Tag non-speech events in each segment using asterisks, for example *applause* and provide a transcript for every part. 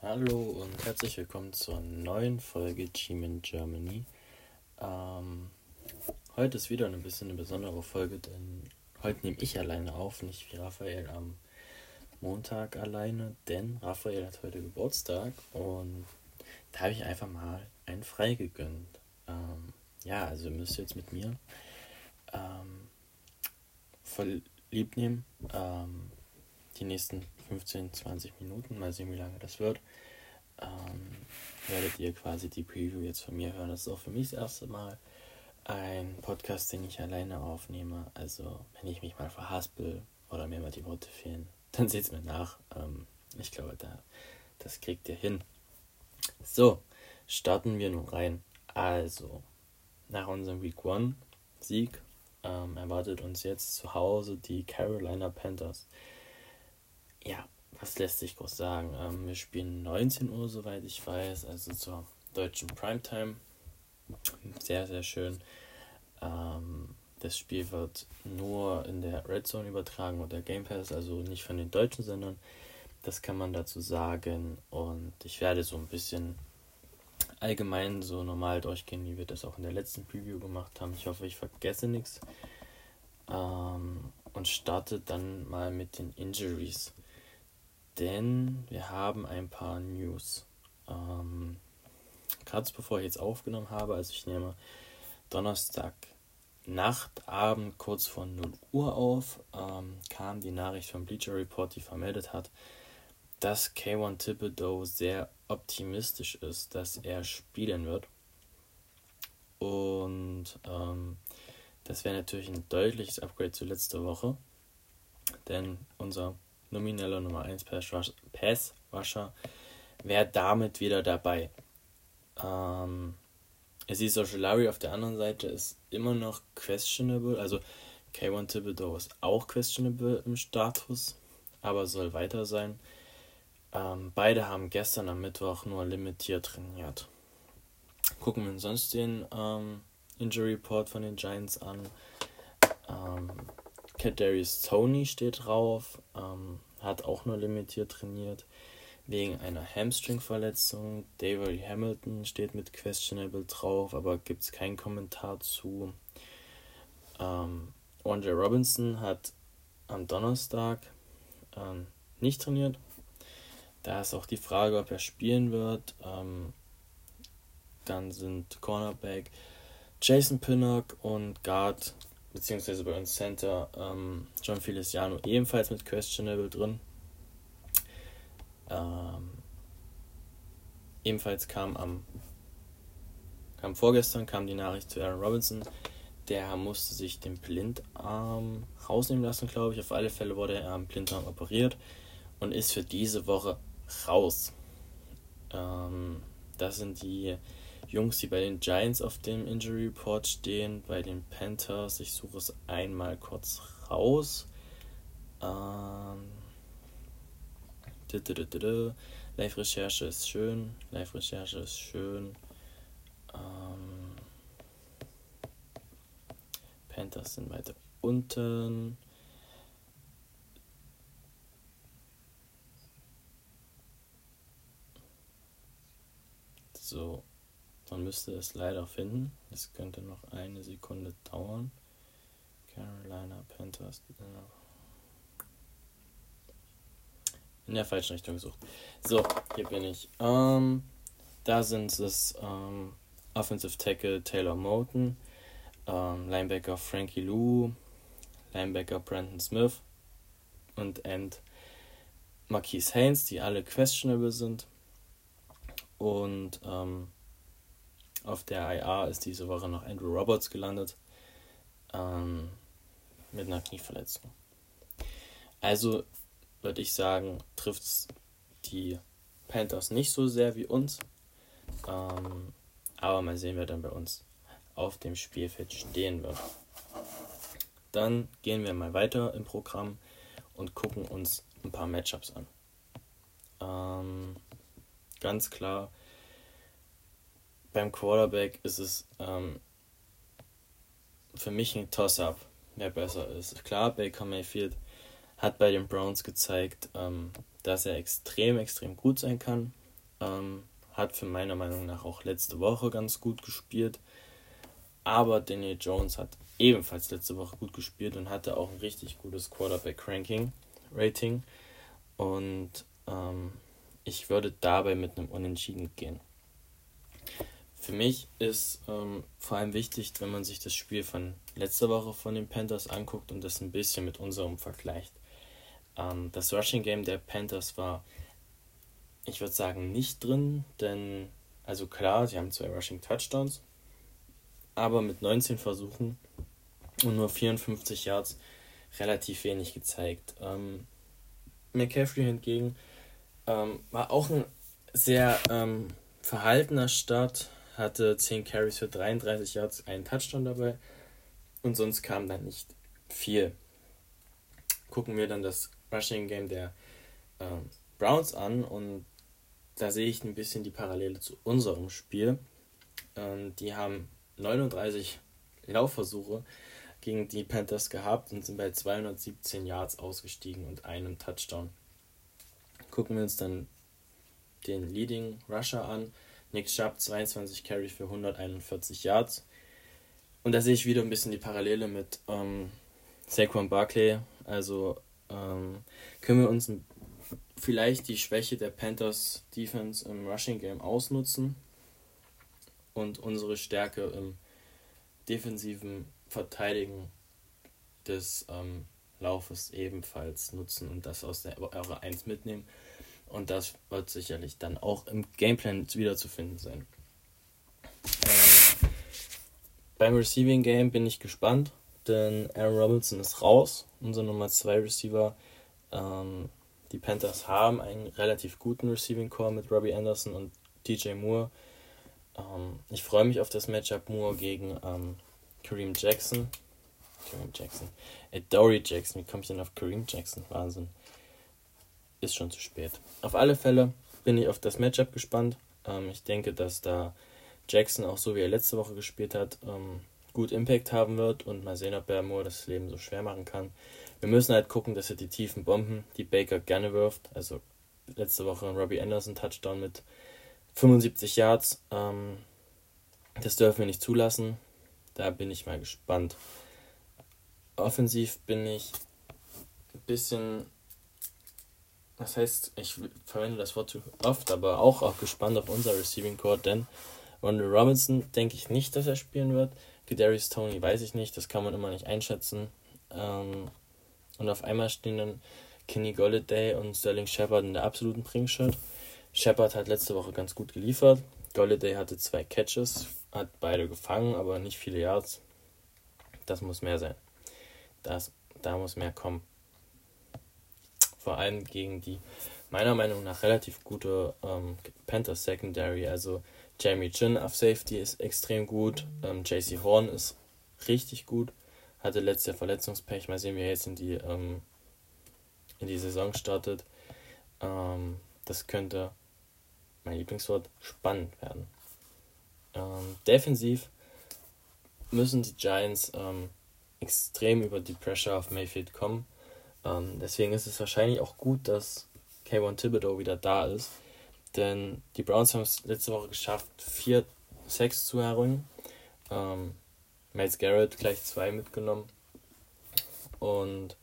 Hallo und herzlich willkommen zur neuen Folge Team in Germany. Ähm, heute ist wieder ein bisschen eine besondere Folge, denn heute nehme ich alleine auf, nicht wie Raphael am Montag alleine, denn Raphael hat heute Geburtstag und da habe ich einfach mal einen frei gegönnt. Ähm, ja, also ihr müsst jetzt mit mir ähm, voll lieb nehmen. Ähm, die nächsten 15, 20 Minuten, mal sehen, wie lange das wird, ähm, werdet ihr quasi die Preview jetzt von mir hören. Das ist auch für mich das erste Mal ein Podcast, den ich alleine aufnehme. Also, wenn ich mich mal verhaspel oder mir mal die Worte fehlen, *laughs* dann seht es mir nach. Ähm, ich glaube, da, das kriegt ihr hin. So, starten wir nun rein. Also, nach unserem Week One Sieg ähm, erwartet uns jetzt zu Hause die Carolina Panthers. Ja, was lässt sich groß sagen? Ähm, wir spielen 19 Uhr, soweit ich weiß, also zur deutschen Primetime. Sehr, sehr schön. Ähm, das Spiel wird nur in der Red Zone übertragen oder Game Pass, also nicht von den Deutschen, sondern das kann man dazu sagen. Und ich werde so ein bisschen allgemein so normal durchgehen, wie wir das auch in der letzten Preview gemacht haben. Ich hoffe, ich vergesse nichts. Ähm, und starte dann mal mit den Injuries. Denn wir haben ein paar News. Ähm, Gerade bevor ich jetzt aufgenommen habe, also ich nehme Donnerstag Nacht, Abend, kurz vor 0 Uhr auf, ähm, kam die Nachricht vom Bleacher Report, die vermeldet hat, dass K1 Thibodeau sehr optimistisch ist, dass er spielen wird. Und ähm, das wäre natürlich ein deutliches Upgrade zu letzter Woche. Denn unser nomineller Nummer 1 Pass-Rusher wäre damit wieder dabei. Ähm, es ist Larry auf der anderen Seite ist immer noch questionable. Also K1 Thibodeau ist auch questionable im Status, aber soll weiter sein. Ähm, beide haben gestern am Mittwoch nur limitiert trainiert. Gucken wir uns sonst den ähm, Injury Report von den Giants an. Ähm, Kadarius Tony steht drauf, ähm, hat auch nur limitiert trainiert wegen einer Hamstring-Verletzung. David Hamilton steht mit questionable drauf, aber gibt es keinen Kommentar zu. Ähm, Andre Robinson hat am Donnerstag ähm, nicht trainiert, da ist auch die Frage, ob er spielen wird. Ähm, dann sind Cornerback Jason Pinnock und Guard, beziehungsweise bei uns Center ähm, John Feliciano ebenfalls mit Questionable drin. Ähm, ebenfalls kam am kam vorgestern kam die Nachricht zu Aaron Robinson. Der musste sich den Blindarm rausnehmen lassen, glaube ich. Auf alle Fälle wurde er am Blindarm operiert und ist für diese Woche raus. Ähm, das sind die Jungs, die bei den Giants auf dem Injury Report stehen. Bei den Panthers, ich suche es einmal kurz raus. Ähm, Live-Recherche ist schön. Live-Recherche ist schön. Ähm, Panthers sind weiter unten. So, man müsste es leider finden. Es könnte noch eine Sekunde dauern. Carolina Panthers. In der falschen Richtung gesucht. So, hier bin ich. Ähm, da sind es ähm, Offensive Tackle Taylor Moten, ähm, Linebacker Frankie Lou, Linebacker Brandon Smith und End Marquise Haynes, die alle questionable sind. Und ähm, auf der IA ist diese Woche noch Andrew Roberts gelandet. Ähm, mit einer Knieverletzung. Also würde ich sagen, trifft es die Panthers nicht so sehr wie uns. Ähm, aber mal sehen, wer dann bei uns auf dem Spielfeld stehen wird. Dann gehen wir mal weiter im Programm und gucken uns ein paar Matchups an. Ähm, ganz klar, beim Quarterback ist es ähm, für mich ein Toss-up, wer besser ist. Klar, Baker Mayfield hat bei den Browns gezeigt, ähm, dass er extrem, extrem gut sein kann. ähm, hat für meiner Meinung nach auch letzte Woche ganz gut gespielt. Aber Daniel Jones hat ebenfalls letzte Woche gut gespielt und hatte auch ein richtig gutes Quarterback-Ranking, Rating. Und ähm, ich würde dabei mit einem Unentschieden gehen. Für mich ist ähm, vor allem wichtig, wenn man sich das Spiel von letzter Woche von den Panthers anguckt und das ein bisschen mit unserem vergleicht. Ähm, das Rushing Game der Panthers war, ich würde sagen, nicht drin, denn, also klar, sie haben zwei Rushing Touchdowns, aber mit 19 Versuchen und nur 54 Yards relativ wenig gezeigt. Ähm, McCaffrey hingegen ähm, war auch ein sehr ähm, verhaltener Start, hatte 10 Carries für 33 Yards, einen Touchdown dabei und sonst kam dann nicht viel. Gucken wir dann das Rushing Game der ähm, Browns an und da sehe ich ein bisschen die Parallele zu unserem Spiel. Ähm, die haben 39 Laufversuche gegen die Panthers gehabt und sind bei 217 Yards ausgestiegen und einem Touchdown. Gucken wir uns dann den Leading Rusher an. Nick Chubb 22 Carry für 141 Yards. Und da sehe ich wieder ein bisschen die Parallele mit ähm, Saquon Barkley. Also ähm, können wir uns vielleicht die Schwäche der Panthers Defense im Rushing Game ausnutzen und unsere Stärke im defensiven Verteidigen des ähm, Laufes ebenfalls nutzen und das aus der Eure 1 mitnehmen. Und das wird sicherlich dann auch im Gameplan wiederzufinden sein. Ähm, beim Receiving Game bin ich gespannt, denn Aaron Robinson ist raus, unser Nummer 2 Receiver. Ähm, die Panthers haben einen relativ guten Receiving Core mit Robbie Anderson und DJ Moore. Ähm, ich freue mich auf das Matchup Moore gegen ähm, Kareem Jackson. Kareem Jackson. Äh, Dory Jackson. Wie komme ich denn auf Kareem Jackson? Wahnsinn. Ist schon zu spät. Auf alle Fälle bin ich auf das Matchup gespannt. Ähm, ich denke, dass da Jackson auch so wie er letzte Woche gespielt hat, ähm, gut Impact haben wird und mal sehen, ob er Moore das Leben so schwer machen kann. Wir müssen halt gucken, dass er die tiefen Bomben, die Baker gerne wirft, also letzte Woche Robbie Anderson Touchdown mit 75 Yards, ähm, das dürfen wir nicht zulassen. Da bin ich mal gespannt. Offensiv bin ich ein bisschen, das heißt, ich verwende das Wort zu oft, aber auch, auch gespannt auf unser Receiving Core, denn Ronald Robinson denke ich nicht, dass er spielen wird. Darius Tony weiß ich nicht, das kann man immer nicht einschätzen. Ähm, und auf einmal stehen dann Kenny Golladay und Sterling Shepard in der absoluten Bringschuld. Shepard hat letzte Woche ganz gut geliefert. Golladay hatte zwei Catches, hat beide gefangen, aber nicht viele Yards. Das muss mehr sein. Das, da muss mehr kommen. Vor allem gegen die meiner Meinung nach relativ gute ähm, Panthers Secondary. Also Jamie Chin auf Safety ist extrem gut. Ähm, JC Horn ist richtig gut. Hatte letztes Jahr Verletzungspech. Mal sehen, wie er jetzt in die, ähm, in die Saison startet. Ähm, das könnte, mein Lieblingswort, spannend werden. Ähm, defensiv müssen die Giants ähm, extrem über die Pressure auf Mayfield kommen. Ähm, deswegen ist es wahrscheinlich auch gut, dass K1 Thibodeau wieder da ist denn die Browns haben es letzte Woche geschafft, vier Sacks zu erringen. Ähm, Miles Garrett gleich zwei mitgenommen. Und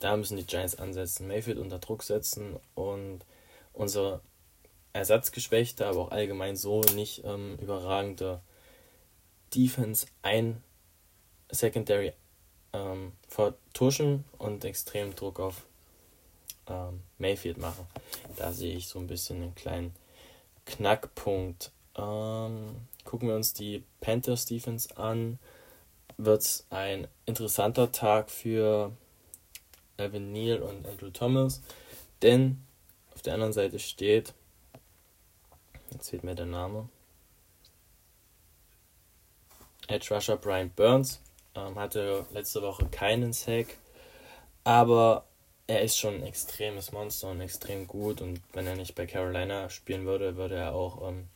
da müssen die Giants ansetzen, Mayfield unter Druck setzen und unsere ersatzgeschwächte, aber auch allgemein so nicht ähm, überragende Defense ein Secondary ähm, vertuschen und extrem Druck auf ähm, Mayfield machen. Da sehe ich so ein bisschen einen kleinen Knackpunkt. Ähm, gucken wir uns die Panthers Defense an. Wird es ein interessanter Tag für Evan Neal und Andrew Thomas, denn auf der anderen Seite steht, jetzt fehlt mir der Name, Edge Rusher Brian Burns ähm, hatte letzte Woche keinen Sack, aber er ist schon ein extremes Monster und extrem gut. Und wenn er nicht bei Carolina spielen würde, würde er auch ähm,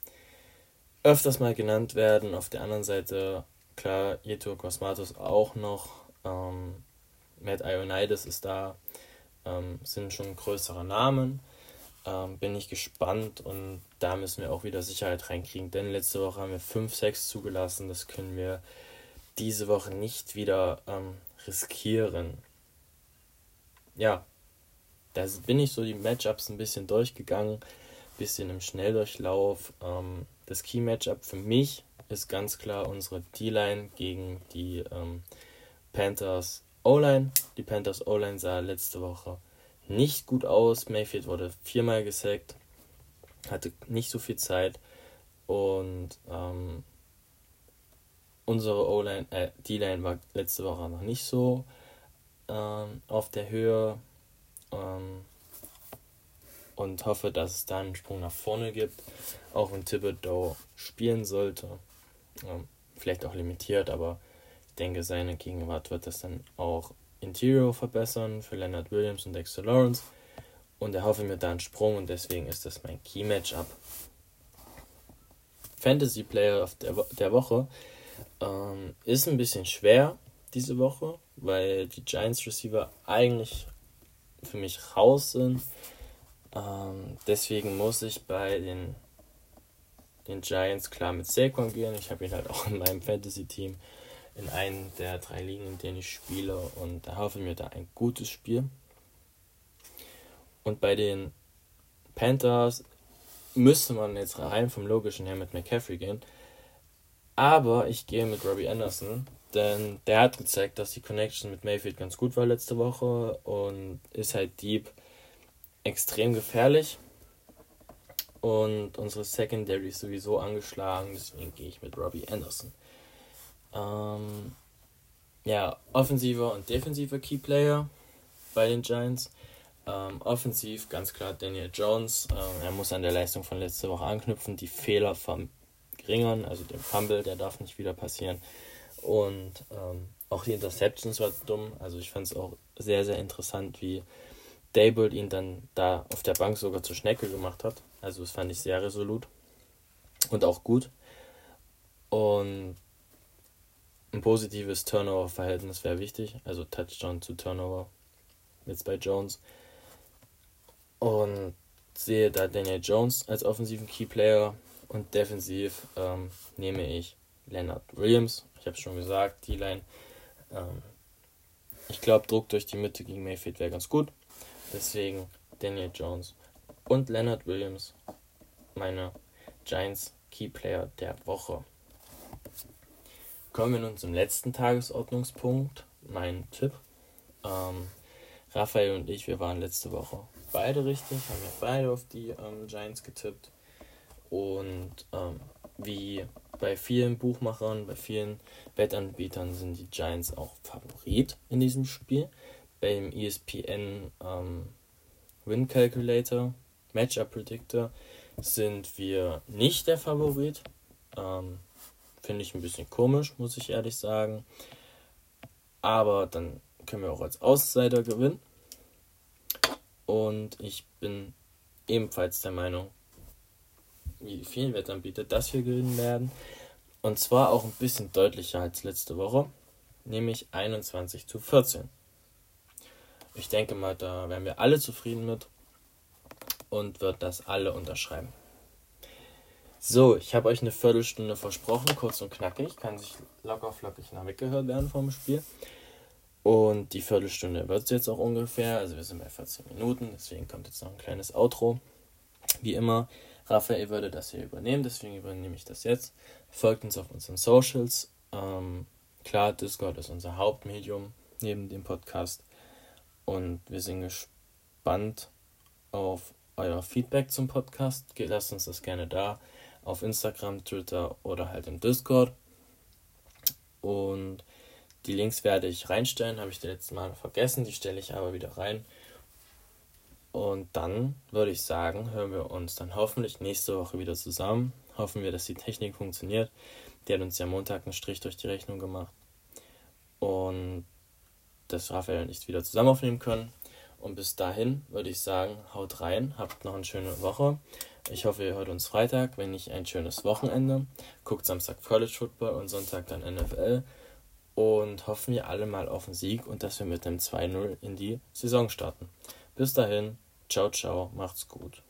öfters mal genannt werden. Auf der anderen Seite, klar, Yetur Cosmatos auch noch. Ähm, Matt Ionides ist da. Ähm, sind schon größere Namen. ähm, bin ich gespannt und da müssen wir auch wieder Sicherheit reinkriegen, denn letzte Woche haben wir 5 6 zugelassen, das können wir diese Woche nicht wieder ähm, riskieren. Ja, da bin ich so die Matchups ein bisschen durchgegangen, bisschen im Schnelldurchlauf. Ähm, das Key-Matchup für mich ist ganz klar unsere D-Line gegen die ähm, Panthers O-Line. Die Panthers O-Line sah letzte Woche nicht gut aus. Mayfield wurde viermal gesackt, hatte nicht so viel Zeit und ähm, unsere O-Line, äh, D-Line war letzte Woche noch nicht so ähm, auf der Höhe ähm, und hoffe, dass es da einen Sprung nach vorne gibt, auch wenn Thibodeau spielen sollte. Ähm, vielleicht auch limitiert, aber ich denke, seine Gegenwart wird das dann auch Interior verbessern für Leonard Williams und Dexter Lawrence. Und er hoffe mir da einen Sprung und deswegen ist das mein Key Matchup. Fantasy Player der, der Woche ähm, ist ein bisschen schwer diese Woche, weil die Giants Receiver eigentlich für mich raus sind. Ähm, deswegen muss ich bei den, den Giants klar mit Saquon gehen. Ich habe ihn halt auch *laughs* in meinem Fantasy-Team in einem der drei Ligen, in denen ich spiele und da hoffe ich mir da ein gutes Spiel. Und bei den Panthers müsste man jetzt rein vom Logischen her mit McCaffrey gehen. Aber ich gehe mit Robbie Anderson, denn der hat gezeigt, dass die Connection mit Mayfield ganz gut war letzte Woche und ist halt deep extrem gefährlich. Und unsere Secondary ist sowieso angeschlagen, deswegen gehe ich mit Robbie Anderson. Ähm, ja, offensiver und defensiver Keyplayer bei den Giants. Ähm, offensiv ganz klar Daniel Jones. Ähm, er muss an der Leistung von letzter Woche anknüpfen, die Fehler verringern, also den Fumble, der darf nicht wieder passieren. Und ähm, auch die Interceptions war dumm. Also ich fand es auch sehr, sehr interessant, wie Dable ihn dann da auf der Bank sogar zur Schnecke gemacht hat. Also das fand ich sehr resolut und auch gut. Und ein positives Turnover-Verhältnis wäre wichtig. Also Touchdown zu Turnover jetzt bei Jones. Und sehe da Daniel Jones als offensiven Keyplayer und defensiv ähm, nehme ich Leonard Williams. Ich habe es schon gesagt, die Line. Ähm, ich glaube, Druck durch die Mitte gegen Mayfield wäre ganz gut. Deswegen Daniel Jones und Leonard Williams, meine Giants Keyplayer der Woche. Kommen wir nun zum letzten Tagesordnungspunkt. Mein Tipp. Ähm, Raphael und ich, wir waren letzte Woche beide richtig, haben wir beide auf die ähm, Giants getippt. Und ähm, wie bei vielen Buchmachern, bei vielen Wettanbietern sind die Giants auch Favorit in diesem Spiel. Beim ESPN ähm, Win Calculator, Matchup Predictor sind wir nicht der Favorit. Ähm, Finde ich ein bisschen komisch, muss ich ehrlich sagen. Aber dann können wir auch als Außenseiter gewinnen. Und ich bin ebenfalls der Meinung, wie vielen Wettanbieter, dass wir gewinnen werden. Und zwar auch ein bisschen deutlicher als letzte Woche, nämlich 21 zu 14. Ich denke mal, da wären wir alle zufrieden mit und wird das alle unterschreiben. So, ich habe euch eine Viertelstunde versprochen, kurz und knackig, kann sich locker flockig nach weggehört werden vom Spiel. Und die Viertelstunde wird es jetzt auch ungefähr, also wir sind bei 14 Minuten, deswegen kommt jetzt noch ein kleines Outro. Wie immer, Raphael würde das hier übernehmen, deswegen übernehme ich das jetzt. Folgt uns auf unseren Socials. Ähm, klar, Discord ist unser Hauptmedium neben dem Podcast. Und wir sind gespannt auf euer Feedback zum Podcast. Lasst uns das gerne da. Auf Instagram, Twitter oder halt im Discord. Und die Links werde ich reinstellen, habe ich das letzte Mal vergessen. Die stelle ich aber wieder rein. Und dann würde ich sagen, hören wir uns dann hoffentlich nächste Woche wieder zusammen. Hoffen wir, dass die Technik funktioniert. Die hat uns ja Montag einen Strich durch die Rechnung gemacht. Und dass Raphael und ich wieder zusammen aufnehmen können. Und bis dahin würde ich sagen, haut rein, habt noch eine schöne Woche. Ich hoffe, ihr hört uns Freitag, wenn nicht ein schönes Wochenende. Guckt Samstag College Football und Sonntag dann NFL. Und hoffen wir alle mal auf einen Sieg und dass wir mit einem 2-0 in die Saison starten. Bis dahin. Ciao, ciao, macht's gut.